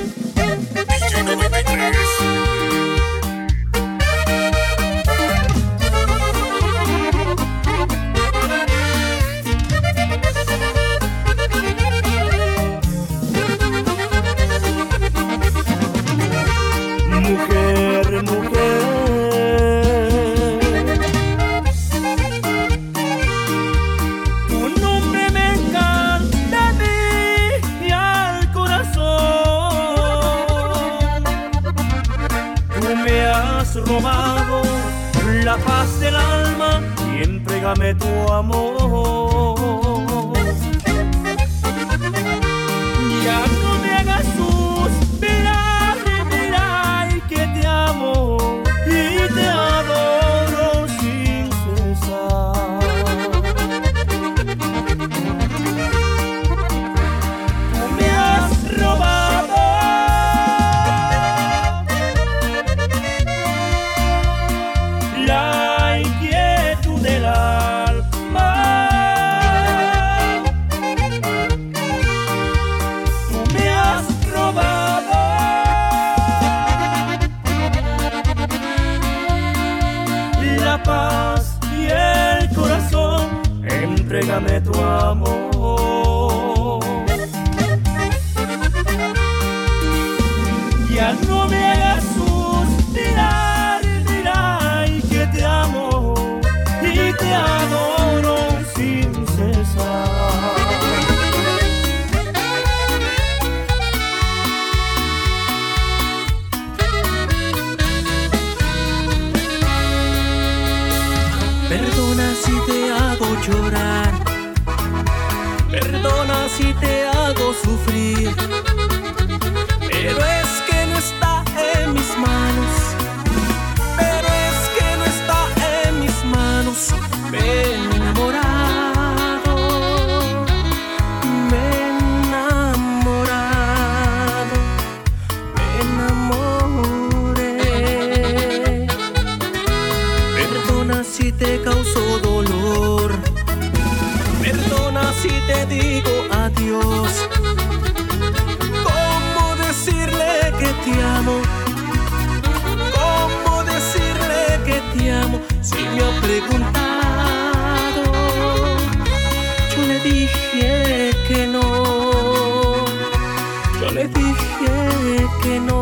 in, in, in. robado la paz del alma y entrégame tu amor. que no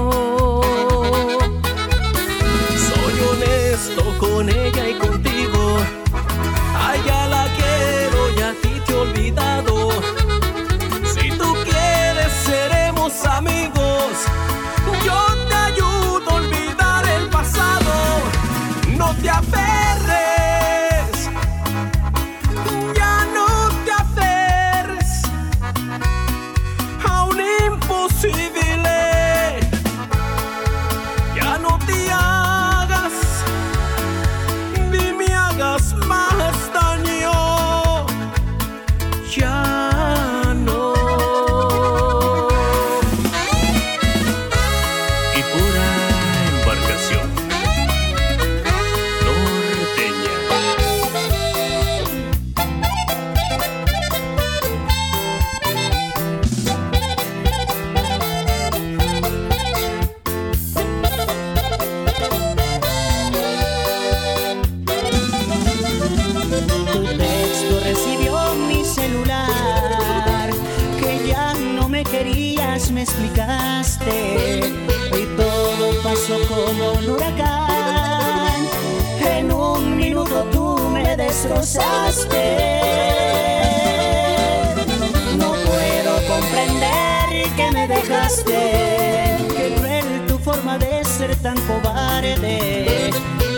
No puedo comprender que me dejaste. Qué cruel tu forma de ser tan cobarde.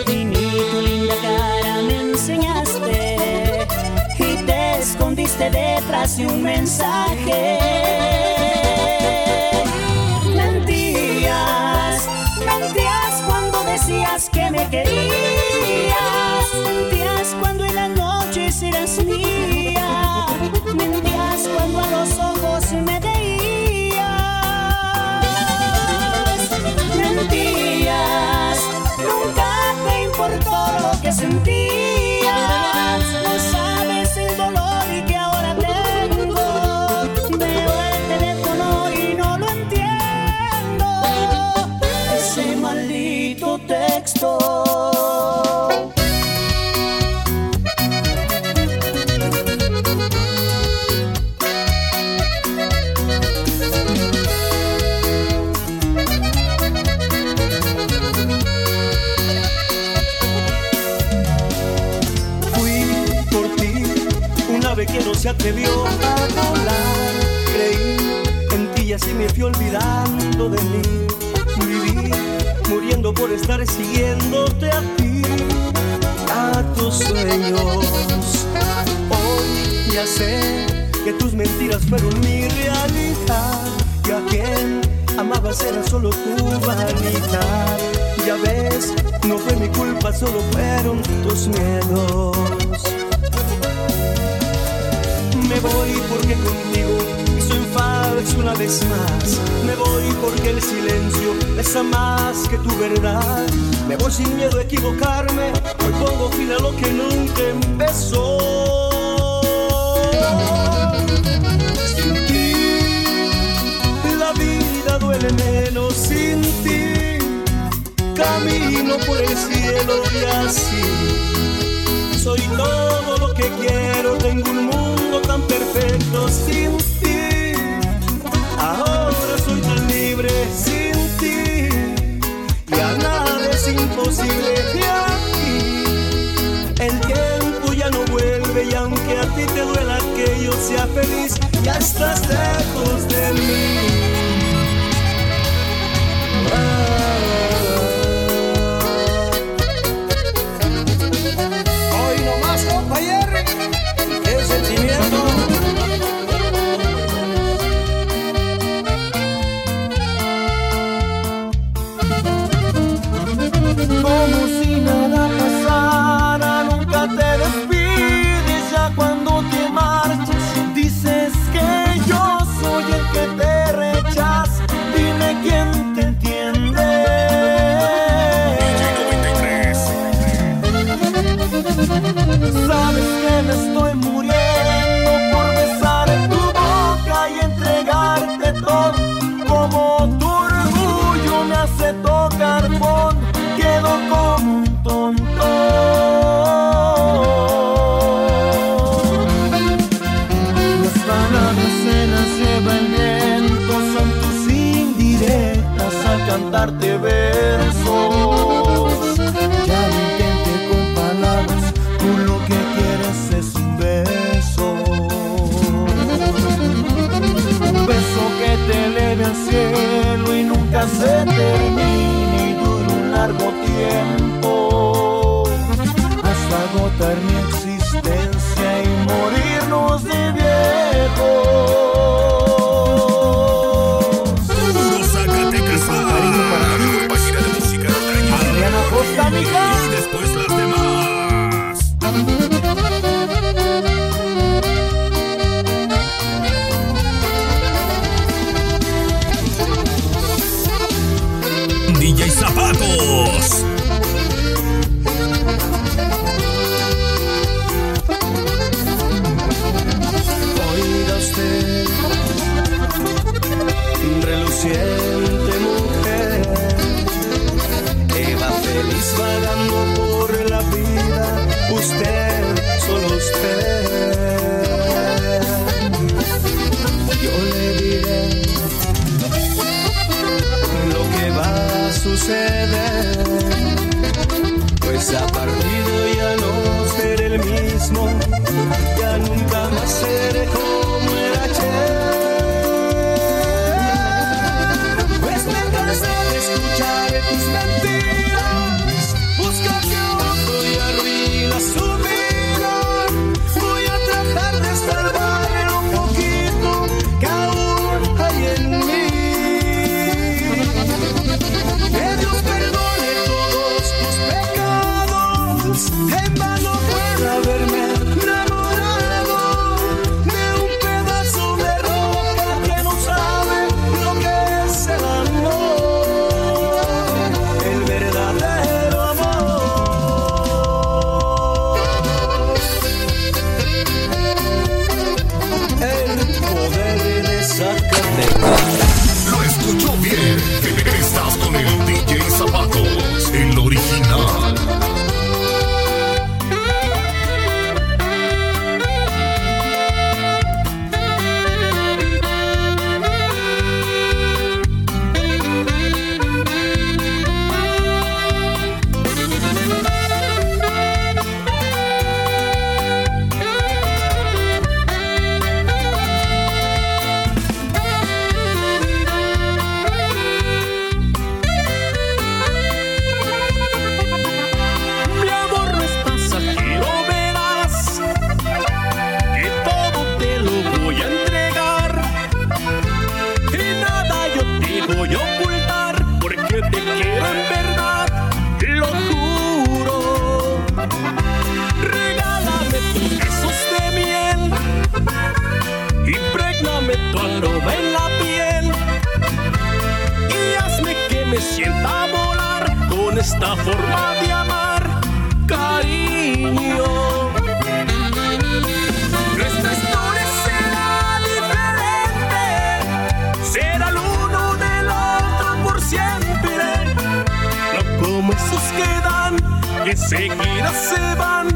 Y ni tu linda cara me enseñaste. Y te escondiste detrás de un mensaje. Mentías, mentías cuando decías que me querías. Mentías te vio volar. Creí en ti y así me fui olvidando de mí. Viví muriendo por estar siguiéndote a ti, a tus sueños. Hoy ya sé que tus mentiras fueron mi realidad y a quien amabas era solo tu vanidad. Ya ves, no fue mi culpa, solo fueron tus miedos. Voy porque contigo soy falso una vez más. Me voy porque el silencio pesa más que tu verdad. Me voy sin miedo a equivocarme. Hoy pongo fin a lo que nunca empezó. Sin ti, la vida duele menos sin ti. Camino por el cielo y así. Soy todo lo que quiero, Como se termine y dure un largo tiempo. Como esos que dan, que seguidas se van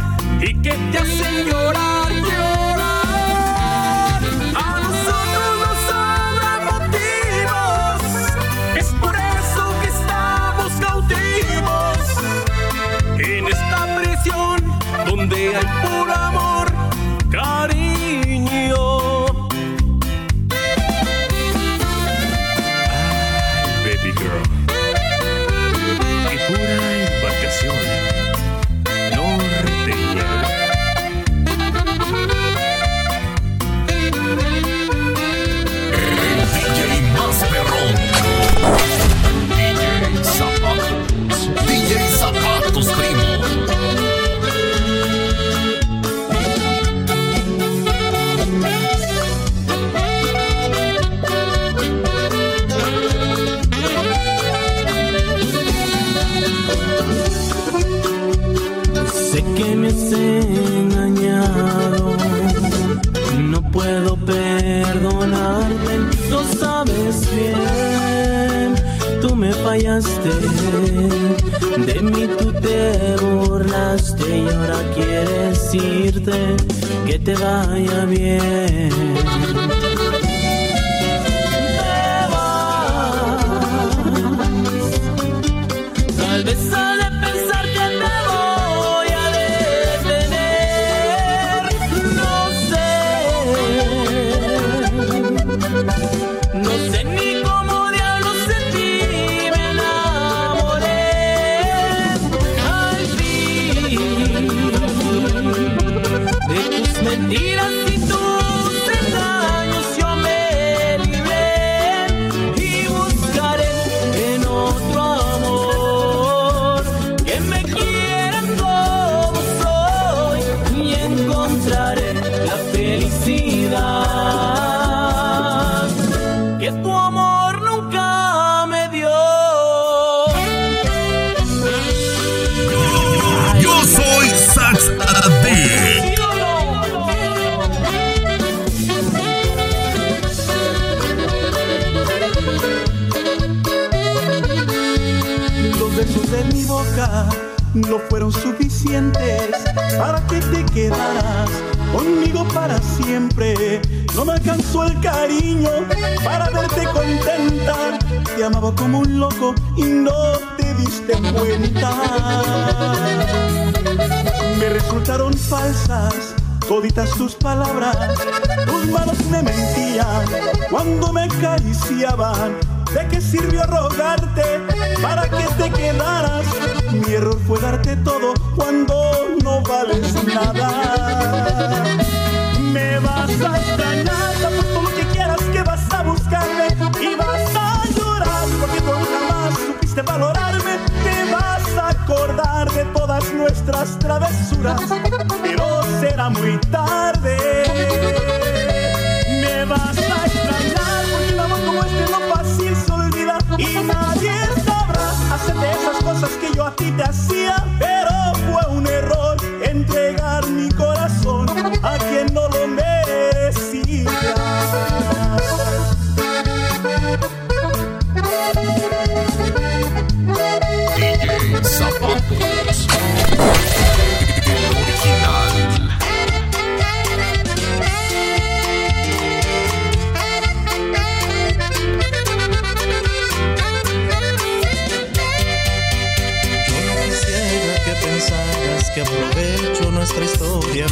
y que te hacen llorar, llorar. A nosotros nos sobran motivos, es por eso que estamos cautivos en esta prisión donde hay doing? De mí tú te burlaste y ahora quieres irte, que te vaya bien. Felicidad que tu amor nunca me dio. Yo soy Sax. Los besos de mi boca no fueron suficientes para que te quedaras conmigo para siempre. No me alcanzó el cariño para verte contenta. Te amaba como un loco y no te diste cuenta. Me resultaron falsas toditas tus palabras. Tus manos me mentían cuando me acariciaban. ¿De qué sirvió rogarte para que te quedaras? Mi error fue darte todo cuando no vales nada. Me vas a extrañar,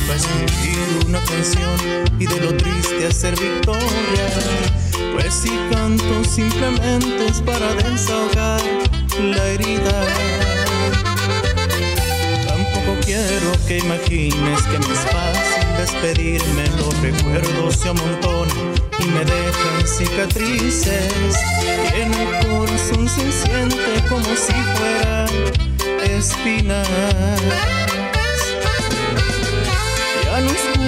para escribir una canción y de lo triste hacer victoria. Pues si canto simplemente es para desahogar la herida. Tampoco quiero que imagines que me es fácil despedirme. Los recuerdos se amontonan y me dejan cicatrices. Y en el corazón se siente como si fuera espinas.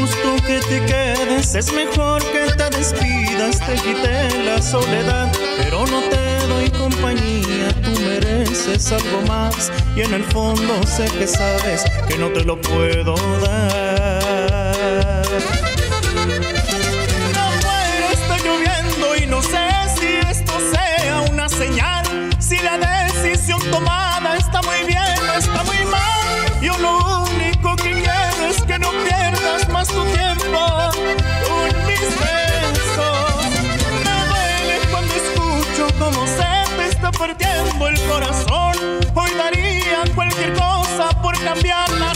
Justo que te quedes, es mejor que te despidas, te quité la soledad, pero no te doy compañía, tú mereces algo más. Y en el fondo sé que sabes que no te lo puedo dar. Partiendo el corazón. Hoy daría cualquier cosa por cambiar la